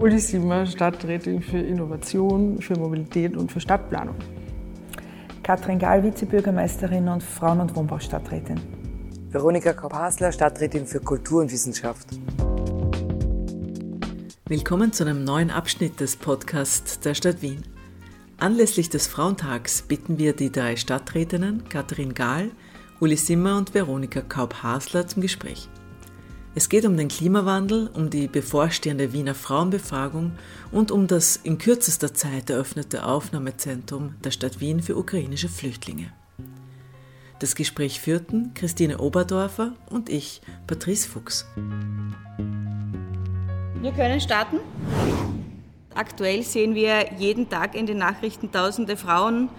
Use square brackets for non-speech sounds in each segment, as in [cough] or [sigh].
Uli Simmer, Stadträtin für Innovation, für Mobilität und für Stadtplanung. Katrin Gahl, Vizebürgermeisterin und Frauen- und Wohnbaustadträtin. Veronika Kaup-Hasler, Stadträtin für Kultur und Wissenschaft. Willkommen zu einem neuen Abschnitt des Podcasts der Stadt Wien. Anlässlich des Frauentags bitten wir die drei Stadträtinnen Katrin Gahl, Uli Simmer und Veronika Kaup-Hasler zum Gespräch. Es geht um den Klimawandel, um die bevorstehende Wiener Frauenbefragung und um das in kürzester Zeit eröffnete Aufnahmezentrum der Stadt Wien für ukrainische Flüchtlinge. Das Gespräch führten Christine Oberdorfer und ich, Patrice Fuchs. Wir können starten. Aktuell sehen wir jeden Tag in den Nachrichten tausende Frauen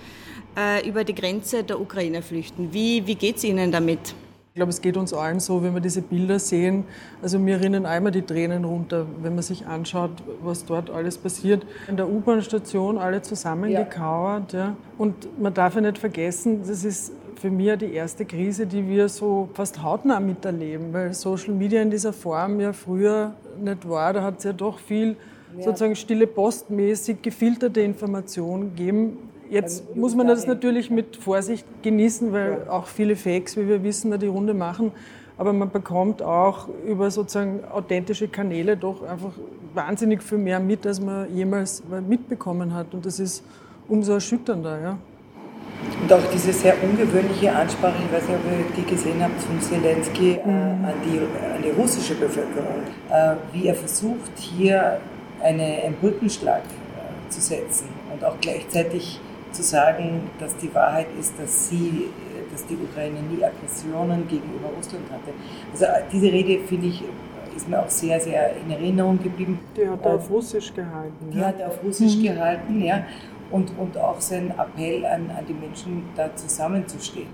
äh, über die Grenze der Ukraine flüchten. Wie, wie geht es Ihnen damit? Ich glaube, es geht uns allen so, wenn wir diese Bilder sehen. Also mir rinnen einmal die Tränen runter, wenn man sich anschaut, was dort alles passiert. In der U-Bahn-Station alle zusammengekauert. Ja. Und man darf ja nicht vergessen, das ist für mich die erste Krise, die wir so fast hautnah miterleben, weil Social Media in dieser Form ja früher nicht war. Da hat es ja doch viel ja. sozusagen stille postmäßig gefilterte Informationen gegeben, Jetzt muss man das natürlich mit Vorsicht genießen, weil auch viele Fakes, wie wir wissen, die Runde machen. Aber man bekommt auch über sozusagen authentische Kanäle doch einfach wahnsinnig viel mehr mit, als man jemals mitbekommen hat. Und das ist umso erschütternder. Ja. Und auch diese sehr ungewöhnliche Ansprache, ich weiß nicht, ob ihr die gesehen habt, von Zelensky äh, mhm. an, die, an die russische Bevölkerung, äh, wie er versucht, hier eine, einen Brückenschlag äh, zu setzen und auch gleichzeitig zu sagen, dass die Wahrheit ist, dass sie, dass die Ukraine nie Aggressionen gegenüber Russland hatte. Also diese Rede finde ich ist mir auch sehr, sehr in Erinnerung geblieben. Die hat er auf Russisch gehalten. Die ja? hat er auf Russisch mhm. gehalten, ja. Und, und auch sein Appell an, an die Menschen, da zusammenzustehen.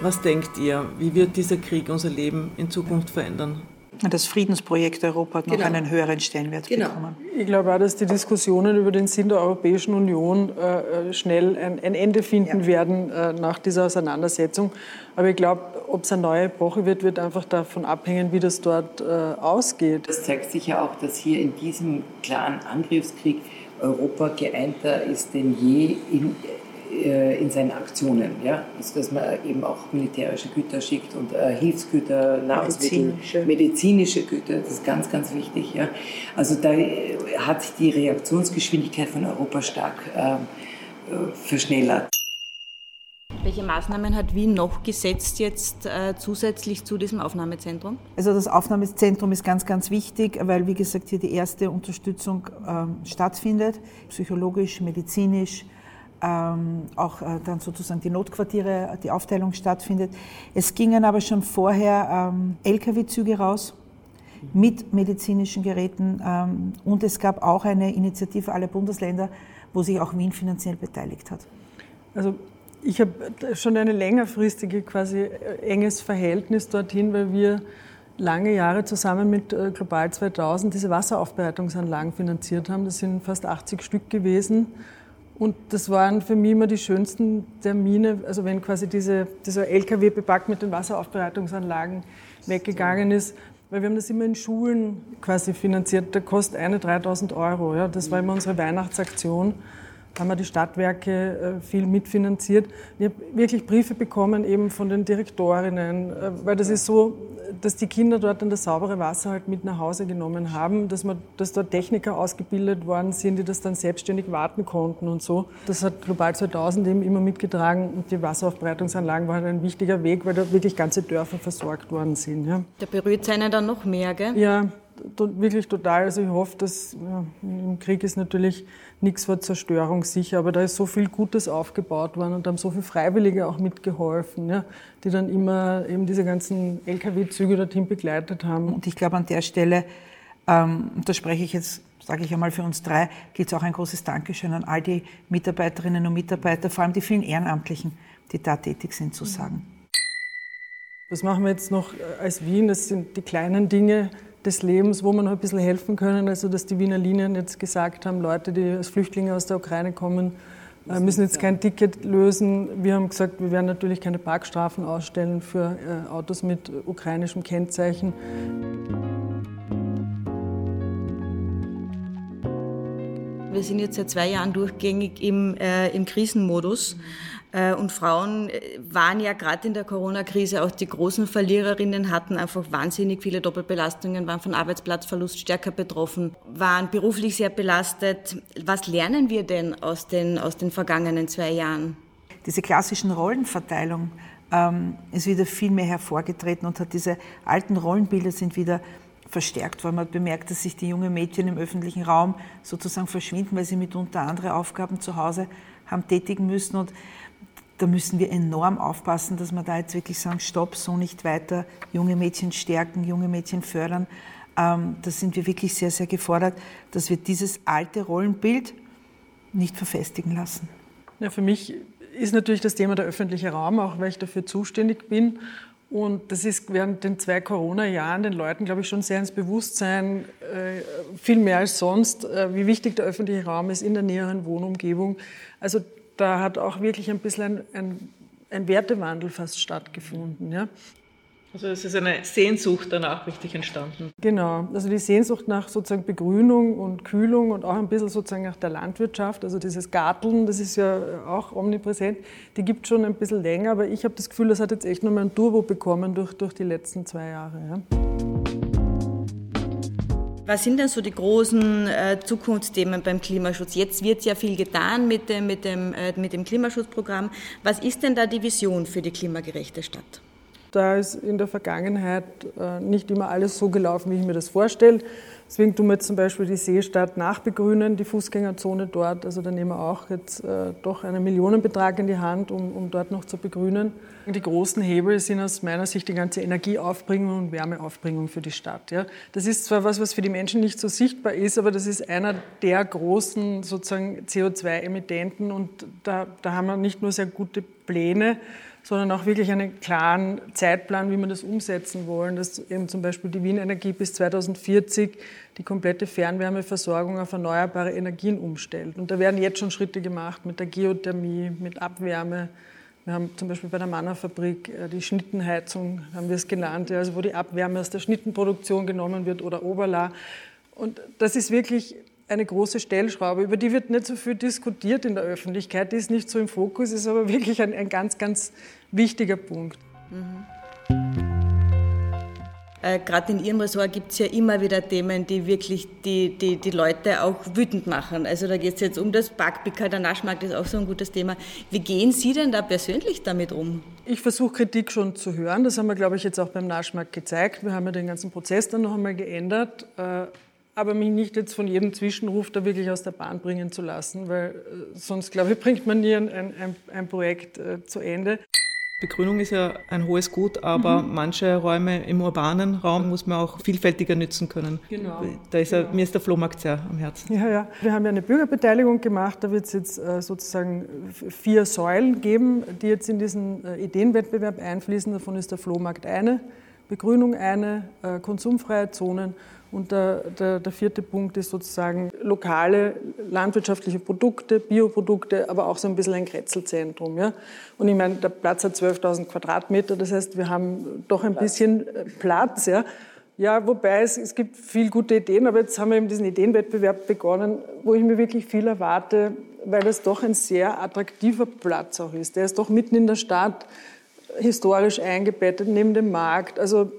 Was denkt ihr, wie wird dieser Krieg unser Leben in Zukunft verändern? Das Friedensprojekt Europa hat noch genau. einen höheren Stellenwert genau. bekommen. Ich glaube auch, dass die Diskussionen über den Sinn der Europäischen Union äh, schnell ein, ein, Ende finden ja. werden äh, nach dieser Auseinandersetzung. Aber ich glaube, ob es eine neue Epoche wird, wird einfach davon abhängen, wie das dort äh, ausgeht. Das zeigt sich ja auch, dass hier in diesem klaren Angriffskrieg Europa geeinter ist denn je in, äh, in seinen Aktionen. Ja? Also, dass man eben auch militärische Güter schickt und äh, Hilfsgüter, Nahrungsmittel, medizinische. medizinische Güter, das ist ganz, ganz wichtig. Ja? Also da äh, hat sich die Reaktionsgeschwindigkeit von Europa stark äh, verschnellert. Welche Maßnahmen hat Wien noch gesetzt jetzt äh, zusätzlich zu diesem Aufnahmezentrum? Also das Aufnahmezentrum ist ganz, ganz wichtig, weil wie gesagt hier die erste Unterstützung ähm, stattfindet, psychologisch, medizinisch, ähm, auch äh, dann sozusagen die Notquartiere, die Aufteilung stattfindet. Es gingen aber schon vorher ähm, Lkw-Züge raus mit medizinischen Geräten ähm, und es gab auch eine Initiative aller Bundesländer, wo sich auch Wien finanziell beteiligt hat. Also ich habe schon eine längerfristige, quasi äh, enges Verhältnis dorthin, weil wir lange Jahre zusammen mit äh, Global 2000 diese Wasseraufbereitungsanlagen finanziert haben. Das sind fast 80 Stück gewesen. Und das waren für mich immer die schönsten Termine, also wenn quasi diese, dieser LKW bepackt mit den Wasseraufbereitungsanlagen weggegangen ist, weil wir haben das immer in Schulen quasi finanziert, da kostet eine 3000 Euro. Ja. Das war immer unsere Weihnachtsaktion haben wir die Stadtwerke äh, viel mitfinanziert. Ich habe wirklich Briefe bekommen eben von den Direktorinnen, äh, weil das ist so, dass die Kinder dort dann das saubere Wasser halt mit nach Hause genommen haben, dass, man, dass dort Techniker ausgebildet worden sind, die das dann selbstständig warten konnten und so. Das hat Global 2000 eben immer mitgetragen und die Wasseraufbereitungsanlagen waren ein wichtiger Weg, weil dort wirklich ganze Dörfer versorgt worden sind. Ja. Da berührt es einen dann noch mehr, gell? Ja, wirklich total. Also ich hoffe, dass ja, im Krieg ist natürlich nichts vor Zerstörung sicher, aber da ist so viel Gutes aufgebaut worden und da haben so viele Freiwillige auch mitgeholfen, ja, die dann immer eben diese ganzen Lkw-Züge dorthin begleitet haben. Und ich glaube an der Stelle, ähm, da spreche ich jetzt, sage ich einmal für uns drei, geht es auch ein großes Dankeschön an all die Mitarbeiterinnen und Mitarbeiter, vor allem die vielen Ehrenamtlichen, die da tätig sind, zu sagen. Was machen wir jetzt noch als Wien? Das sind die kleinen Dinge, des Lebens, wo wir noch ein bisschen helfen können. Also dass die Wiener Linien jetzt gesagt haben, Leute, die als Flüchtlinge aus der Ukraine kommen, äh, müssen jetzt kein Ticket lösen. Wir haben gesagt, wir werden natürlich keine Parkstrafen ausstellen für äh, Autos mit ukrainischem Kennzeichen. Wir sind jetzt seit zwei Jahren durchgängig im, äh, im Krisenmodus. Äh, und Frauen äh, waren ja gerade in der Corona-Krise auch die großen Verliererinnen, hatten einfach wahnsinnig viele Doppelbelastungen, waren von Arbeitsplatzverlust stärker betroffen, waren beruflich sehr belastet. Was lernen wir denn aus den, aus den vergangenen zwei Jahren? Diese klassischen Rollenverteilung ähm, ist wieder viel mehr hervorgetreten und hat diese alten Rollenbilder sind wieder verstärkt worden. Man hat bemerkt, dass sich die jungen Mädchen im öffentlichen Raum sozusagen verschwinden, weil sie mitunter andere Aufgaben zu Hause haben tätigen müssen. Und da müssen wir enorm aufpassen, dass wir da jetzt wirklich sagen, stopp, so nicht weiter, junge Mädchen stärken, junge Mädchen fördern. Ähm, da sind wir wirklich sehr, sehr gefordert, dass wir dieses alte Rollenbild nicht verfestigen lassen. Ja, für mich ist natürlich das Thema der öffentliche Raum, auch weil ich dafür zuständig bin. Und das ist während den zwei Corona-Jahren den Leuten, glaube ich, schon sehr ins Bewusstsein, äh, viel mehr als sonst, äh, wie wichtig der öffentliche Raum ist in der näheren Wohnumgebung. Also da hat auch wirklich ein bisschen ein, ein, ein Wertewandel fast stattgefunden. Ja. Also es ist eine Sehnsucht danach richtig entstanden. Genau, also die Sehnsucht nach sozusagen Begrünung und Kühlung und auch ein bisschen sozusagen nach der Landwirtschaft, also dieses Garteln, das ist ja auch omnipräsent, die gibt es schon ein bisschen länger, aber ich habe das Gefühl, das hat jetzt echt nochmal ein Turbo bekommen durch, durch die letzten zwei Jahre. Ja. Was sind denn so die großen äh, Zukunftsthemen beim Klimaschutz? Jetzt wird ja viel getan mit dem, mit, dem, äh, mit dem Klimaschutzprogramm. Was ist denn da die Vision für die klimagerechte Stadt? Da ist in der Vergangenheit äh, nicht immer alles so gelaufen, wie ich mir das vorstelle. Deswegen tun wir jetzt zum Beispiel die Seestadt nachbegrünen, die Fußgängerzone dort. Also da nehmen wir auch jetzt äh, doch einen Millionenbetrag in die Hand, um, um dort noch zu begrünen. Die großen Hebel sind aus meiner Sicht die ganze Energieaufbringung und Wärmeaufbringung für die Stadt. Ja. Das ist zwar was, was für die Menschen nicht so sichtbar ist, aber das ist einer der großen sozusagen CO2-Emittenten und da, da haben wir nicht nur sehr gute Pläne, sondern auch wirklich einen klaren Zeitplan, wie wir das umsetzen wollen, dass eben zum Beispiel die Wien Energie bis 2040 die komplette Fernwärmeversorgung auf erneuerbare Energien umstellt. Und da werden jetzt schon Schritte gemacht mit der Geothermie, mit Abwärme. Wir haben zum Beispiel bei der Mannerfabrik äh, die Schnittenheizung, haben wir es genannt, also wo die Abwärme aus der Schnittenproduktion genommen wird oder Oberla. Und das ist wirklich eine große Stellschraube, über die wird nicht so viel diskutiert in der Öffentlichkeit, die ist nicht so im Fokus, ist aber [laughs] wirklich ein, ein ganz, ganz wichtiger Punkt. Mhm. Äh, Gerade in Ihrem Ressort gibt es ja immer wieder Themen, die wirklich die, die, die Leute auch wütend machen. Also da geht es jetzt um das Backpicker, der Naschmarkt ist auch so ein gutes Thema. Wie gehen Sie denn da persönlich damit um? Ich versuche Kritik schon zu hören. Das haben wir, glaube ich, jetzt auch beim Naschmarkt gezeigt. Wir haben ja den ganzen Prozess dann noch einmal geändert. Äh, aber mich nicht jetzt von jedem Zwischenruf da wirklich aus der Bahn bringen zu lassen, weil äh, sonst, glaube ich, bringt man nie ein, ein, ein Projekt äh, zu Ende. Begrünung ist ja ein hohes Gut, aber mhm. manche Räume im urbanen Raum muss man auch vielfältiger nützen können. Genau. Da ist ja, genau. Mir ist der Flohmarkt sehr am Herzen. Ja, ja. Wir haben ja eine Bürgerbeteiligung gemacht. Da wird es jetzt äh, sozusagen vier Säulen geben, die jetzt in diesen Ideenwettbewerb einfließen. Davon ist der Flohmarkt eine, Begrünung eine, konsumfreie Zonen und der, der, der, vierte Punkt ist sozusagen lokale landwirtschaftliche Produkte, Bioprodukte, aber auch so ein bisschen ein Kretzelzentrum. Ja? Und ich meine, der Platz hat 12.000 Quadratmeter, das heißt, wir haben doch ein bisschen äh, Platz. Ja? Ja, wobei es, es gibt viel gute Ideen, aber jetzt haben wir eben diesen Ideenwettbewerb begonnen, wo ich mir wirklich viel erwarte, weil es doch ein sehr attraktiver Platz auch ist. Der ist doch mitten in der Stadt historisch eingebettet neben dem Markt. Also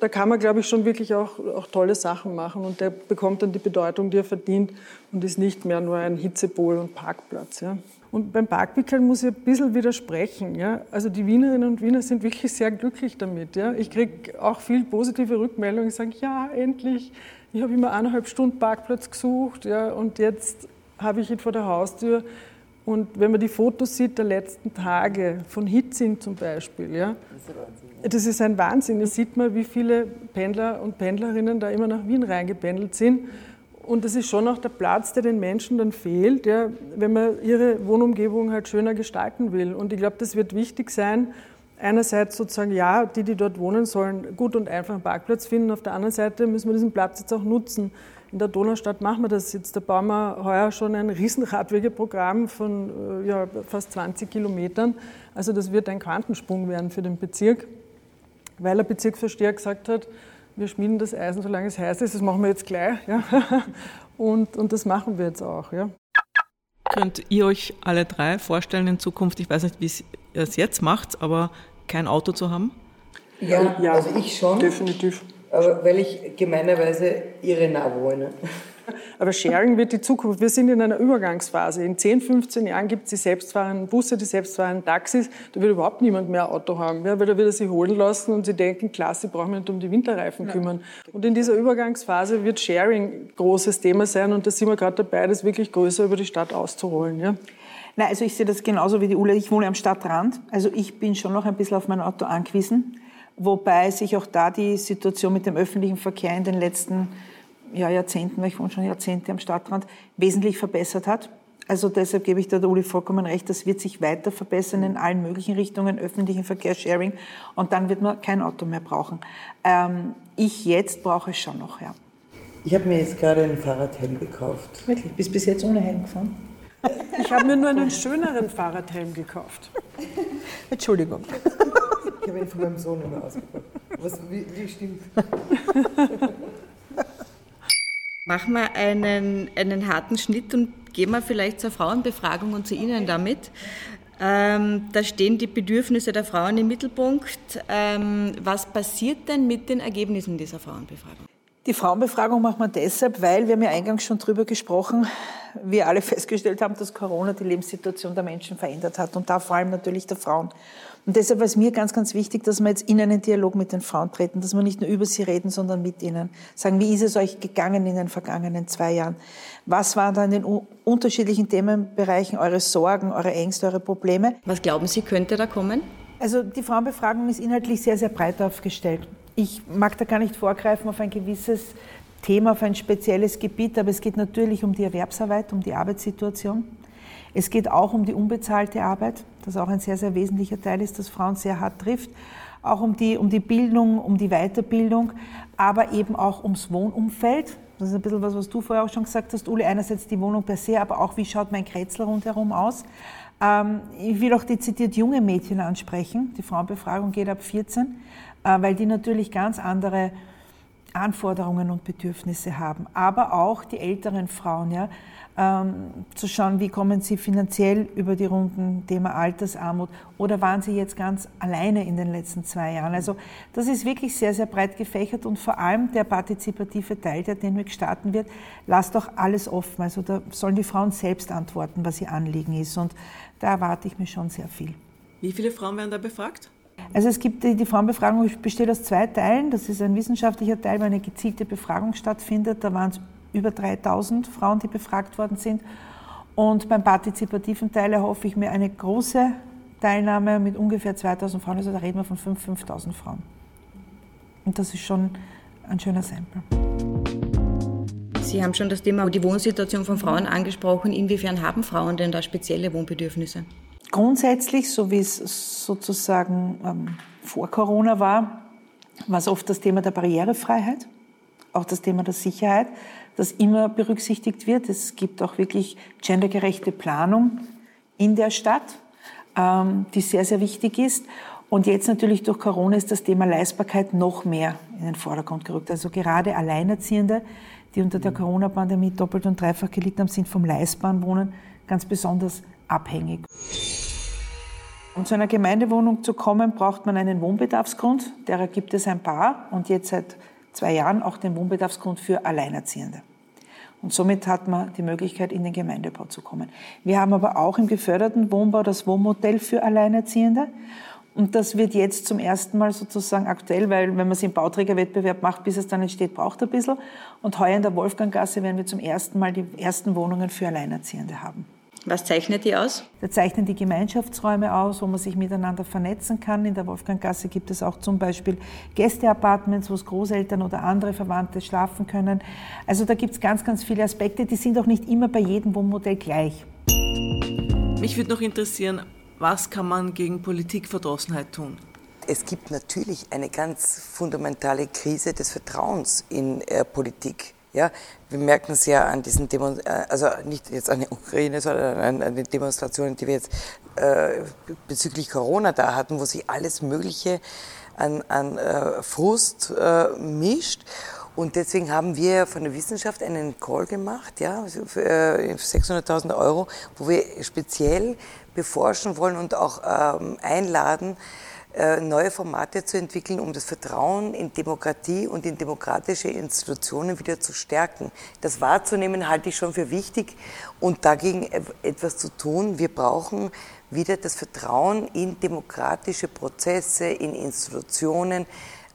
da, kann man, glaube ich, schon wirklich auch, auch, tolle Sachen machen und der bekommt dann die Bedeutung, die er verdient und ist nicht mehr nur ein Hitzepol und Parkplatz. Ja. Und beim Parkwickeln muss ich ein bisschen widersprechen. Ja. Also die Wienerinnen und Wiener sind wirklich sehr glücklich damit. Ja. Ich kriege auch viel positive Rückmeldungen. Ich sage, ja, endlich, ich habe immer eineinhalb Stunden Parkplatz gesucht ja, und jetzt habe ich ihn vor der Haustür. Und wenn man die Fotos sieht der letzten Tage von Hitzing zum Beispiel, ja, das ist ein Wahnsinn. Da sieht man, wie viele Pendler und Pendlerinnen da immer nach Wien reingependelt sind. Und das ist schon auch der Platz, der den Menschen dann fehlt, ja, wenn man ihre Wohnumgebung halt schöner gestalten will. Und ich glaube, das wird wichtig sein. Einerseits sozusagen, ja, die, die dort wohnen, sollen gut und einfach einen Parkplatz finden. Auf der anderen Seite müssen wir diesen Platz jetzt auch nutzen. In der Donaustadt machen wir das jetzt. Da bauen wir heuer schon ein Riesenradwegeprogramm von äh, ja, fast 20 Kilometern. Also das wird ein Quantensprung werden für den Bezirk, weil der Bezirksversteher gesagt hat, wir schmieden das Eisen, solange es heiß ist. Das machen wir jetzt gleich. Ja? [laughs] Und, und das machen wir jetzt auch. Ja? Könnt ihr euch alle drei vorstellen, in Zukunft, ich weiß nicht, wie ihr es jetzt macht, aber kein Auto zu haben? Ja, ja also ich schon. Definitiv. Aber weil ich gemeinerweise nah wohne. Aber Sharing wird die Zukunft. Wir sind in einer Übergangsphase. In 10, 15 Jahren gibt es die selbstfahrenden Busse, die selbstfahrenden Taxis. Da wird überhaupt niemand mehr ein Auto haben, ja, weil da wird er sich holen lassen und sie denken, klasse, brauchen wir nicht um die Winterreifen ja. kümmern. Und in dieser Übergangsphase wird Sharing ein großes Thema sein und da sind wir gerade dabei, das wirklich größer über die Stadt auszurollen. Ja. Nein, also ich sehe das genauso wie die Ule. Ich wohne am Stadtrand. Also ich bin schon noch ein bisschen auf mein Auto angewiesen. Wobei sich auch da die Situation mit dem öffentlichen Verkehr in den letzten ja, Jahrzehnten, weil ich wohne schon Jahrzehnte am Stadtrand, wesentlich verbessert hat. Also deshalb gebe ich da der Uli vollkommen recht, das wird sich weiter verbessern in allen möglichen Richtungen, öffentlichen Verkehrssharing und dann wird man kein Auto mehr brauchen. Ähm, ich jetzt brauche es schon noch, ja. Ich habe mir jetzt gerade ein Fahrradhelm gekauft. Wirklich? Bist bis jetzt ohne Helm gefahren? Ich habe mir nur einen schöneren Fahrradhelm gekauft. [laughs] Entschuldigung. Ich habe ihn von meinem Sohn immer ausgepackt. Was, wie, wie stimmt? Machen wir einen, einen harten Schnitt und gehen wir vielleicht zur Frauenbefragung und zu Ihnen damit. Ähm, da stehen die Bedürfnisse der Frauen im Mittelpunkt. Ähm, was passiert denn mit den Ergebnissen dieser Frauenbefragung? Die Frauenbefragung machen wir deshalb, weil wir haben ja eingangs schon drüber gesprochen, wir alle [laughs] festgestellt haben, dass Corona die Lebenssituation der Menschen verändert hat und da vor allem natürlich der Frauen. Und deshalb war es mir ganz, ganz wichtig, dass wir jetzt in einen Dialog mit den Frauen treten, dass wir nicht nur über sie reden, sondern mit ihnen. Sagen, wie ist es euch gegangen in den vergangenen zwei Jahren? Was waren da in den unterschiedlichen Themenbereichen eure Sorgen, eure Ängste, eure Probleme? Was glauben Sie, könnte da kommen? Also die Frauenbefragung ist inhaltlich sehr, sehr breit aufgestellt. Ich mag da gar nicht vorgreifen auf ein gewisses Thema, auf ein spezielles Gebiet, aber es geht natürlich um die Erwerbsarbeit, um die Arbeitssituation. Es geht auch um die unbezahlte Arbeit, das auch ein sehr, sehr wesentlicher Teil ist, das Frauen sehr hart trifft. Auch um die, um die Bildung, um die Weiterbildung, aber eben auch ums Wohnumfeld. Das ist ein bisschen was, was du vorher auch schon gesagt hast, Uli. Einerseits die Wohnung per se, aber auch, wie schaut mein Kretzel rundherum aus. Ähm, ich will auch dezidiert junge Mädchen ansprechen. Die Frauenbefragung geht ab 14, äh, weil die natürlich ganz andere Anforderungen und Bedürfnisse haben. Aber auch die älteren Frauen, ja ähm, zu schauen, wie kommen sie finanziell über die Runden, Thema Altersarmut oder waren sie jetzt ganz alleine in den letzten zwei Jahren. Also das ist wirklich sehr, sehr breit gefächert und vor allem der partizipative Teil, der den Weg starten wird, lasst doch alles offen. Also da sollen die Frauen selbst antworten, was ihr Anliegen ist und da erwarte ich mir schon sehr viel. Wie viele Frauen werden da befragt? Also es gibt die, die Frauenbefragung besteht aus zwei Teilen. Das ist ein wissenschaftlicher Teil, wo eine gezielte Befragung stattfindet. Da waren es über 3000 Frauen, die befragt worden sind. Und beim partizipativen Teil erhoffe ich mir eine große Teilnahme mit ungefähr 2000 Frauen. Also da reden wir von 5.000, 5.000 Frauen. Und das ist schon ein schöner Sample. Sie haben schon das Thema die Wohnsituation von Frauen angesprochen. Inwiefern haben Frauen denn da spezielle Wohnbedürfnisse? Grundsätzlich, so wie es sozusagen ähm, vor Corona war, war es oft das Thema der Barrierefreiheit, auch das Thema der Sicherheit das immer berücksichtigt wird. Es gibt auch wirklich gendergerechte Planung in der Stadt, ähm, die sehr, sehr wichtig ist. Und jetzt natürlich durch Corona ist das Thema Leistbarkeit noch mehr in den Vordergrund gerückt. Also gerade Alleinerziehende, die unter der Corona-Pandemie doppelt und dreifach gelitten haben, sind vom leistbaren Wohnen ganz besonders abhängig. Um zu einer Gemeindewohnung zu kommen, braucht man einen Wohnbedarfsgrund. Derer gibt es ein paar und jetzt seit zwei Jahren auch den Wohnbedarfsgrund für Alleinerziehende. Und somit hat man die Möglichkeit, in den Gemeindebau zu kommen. Wir haben aber auch im geförderten Wohnbau das Wohnmodell für Alleinerziehende. Und das wird jetzt zum ersten Mal sozusagen aktuell, weil wenn man es im Bauträgerwettbewerb macht, bis es dann entsteht, braucht ein bisschen. Und heuer in der Wolfganggasse werden wir zum ersten Mal die ersten Wohnungen für Alleinerziehende haben. Was zeichnet die aus? Da zeichnen die Gemeinschaftsräume aus, wo man sich miteinander vernetzen kann. In der Wolfganggasse gibt es auch zum Beispiel Gästeapartments, wo es Großeltern oder andere Verwandte schlafen können. Also da gibt es ganz, ganz viele Aspekte, die sind auch nicht immer bei jedem Wohnmodell gleich. Mich würde noch interessieren, was kann man gegen Politikverdrossenheit tun? Es gibt natürlich eine ganz fundamentale Krise des Vertrauens in äh, Politik. Ja, wir merken es ja an diesen Demonstrationen, äh, also nicht jetzt an der Ukraine, sondern an, den Demonstrationen, die wir jetzt äh, bezüglich Corona da hatten, wo sich alles Mögliche an, an äh, Frust äh, mischt. Und deswegen haben wir von der Wissenschaft einen Call gemacht, ja, für äh, 600.000 Euro, wo wir speziell beforschen wollen und auch ähm, einladen, äh, neue Formate zu entwickeln, um das Vertrauen in Demokratie und in demokratische Institutionen wieder zu stärken. Das wahrzunehmen halte ich schon für wichtig und dagegen etwas zu tun. Wir brauchen wieder das Vertrauen in demokratische Prozesse, in Institutionen.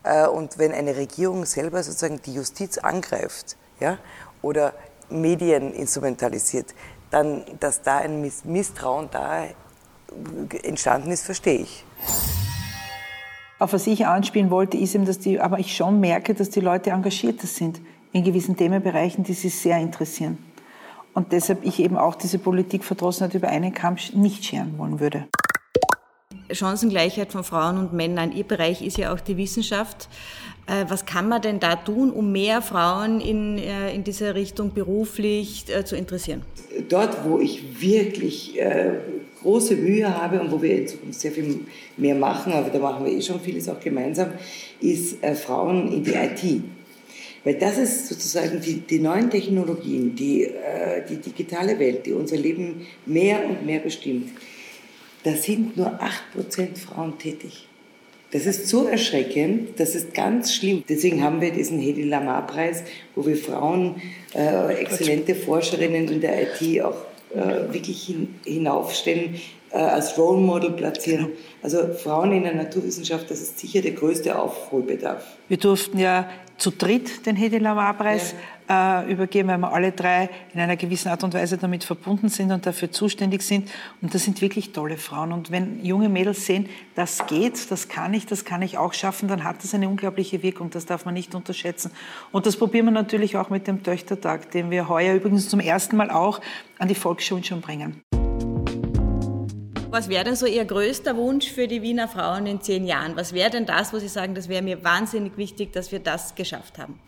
Äh, und wenn eine Regierung selber sozusagen die Justiz angreift ja, oder Medien instrumentalisiert, dann, dass da ein Misstrauen da entstanden ist, verstehe ich. Auf was ich anspielen wollte, ist eben, dass die, aber ich schon merke, dass die Leute engagierter sind in gewissen Themenbereichen, die sie sehr interessieren. Und deshalb ich eben auch diese Politikverdrossenheit über einen Kamm nicht scheren wollen würde. Chancengleichheit von Frauen und Männern. Ihr Bereich ist ja auch die Wissenschaft. Äh, was kann man denn da tun, um mehr Frauen in, äh, in dieser Richtung beruflich äh, zu interessieren? Dort, wo ich wirklich große Mühe habe und wo wir in Zukunft sehr viel mehr machen, aber da machen wir eh schon vieles auch gemeinsam, ist äh, Frauen in die IT. Weil das ist sozusagen die, die neuen Technologien, die, äh, die digitale Welt, die unser Leben mehr und mehr bestimmt. Da sind nur 8% Frauen tätig. Das ist so erschreckend, das ist ganz schlimm. Deswegen haben wir diesen Hedi Lamar-Preis, wo wir Frauen, äh, exzellente Forscherinnen in der IT auch äh, wirklich hin, hinaufstellen, äh, als Role Model platzieren. Also Frauen in der Naturwissenschaft, das ist sicher der größte Aufholbedarf. Wir durften ja zu dritt den Hedi Lamar-Preis ja. Äh, übergeben, weil wir alle drei in einer gewissen Art und Weise damit verbunden sind und dafür zuständig sind. Und das sind wirklich tolle Frauen. Und wenn junge Mädels sehen, das geht, das kann ich, das kann ich auch schaffen, dann hat das eine unglaubliche Wirkung. Das darf man nicht unterschätzen. Und das probieren wir natürlich auch mit dem Töchtertag, den wir heuer übrigens zum ersten Mal auch an die Volksschulen schon bringen. Was wäre denn so Ihr größter Wunsch für die Wiener Frauen in zehn Jahren? Was wäre denn das, wo Sie sagen, das wäre mir wahnsinnig wichtig, dass wir das geschafft haben?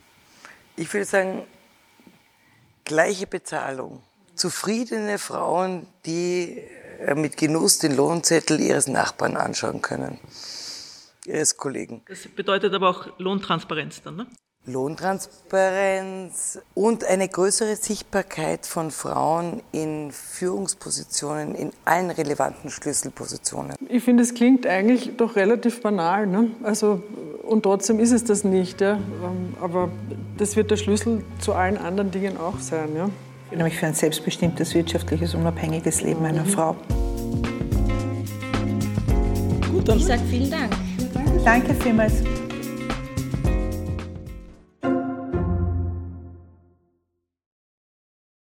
Ich würde sagen, gleiche Bezahlung. Zufriedene Frauen, die äh, mit Genuss den Lohnzettel ihres Nachbarn anschauen können, ihres Kollegen. Das bedeutet aber auch Lohntransparenz dann, ne? Lohntransparenz und eine größere Sichtbarkeit von Frauen in Führungspositionen, in allen relevanten Schlüsselpositionen. Ich finde, es klingt eigentlich doch relativ banal. Ne? Also, und trotzdem ist es das nicht. Ja? Ähm, aber das wird der Schlüssel zu allen anderen Dingen auch sein. Ja? Ich bin nämlich für ein selbstbestimmtes, wirtschaftliches, unabhängiges Leben einer mhm. Frau. Gut, dann. Ich sage vielen Dank. Danke vielmals.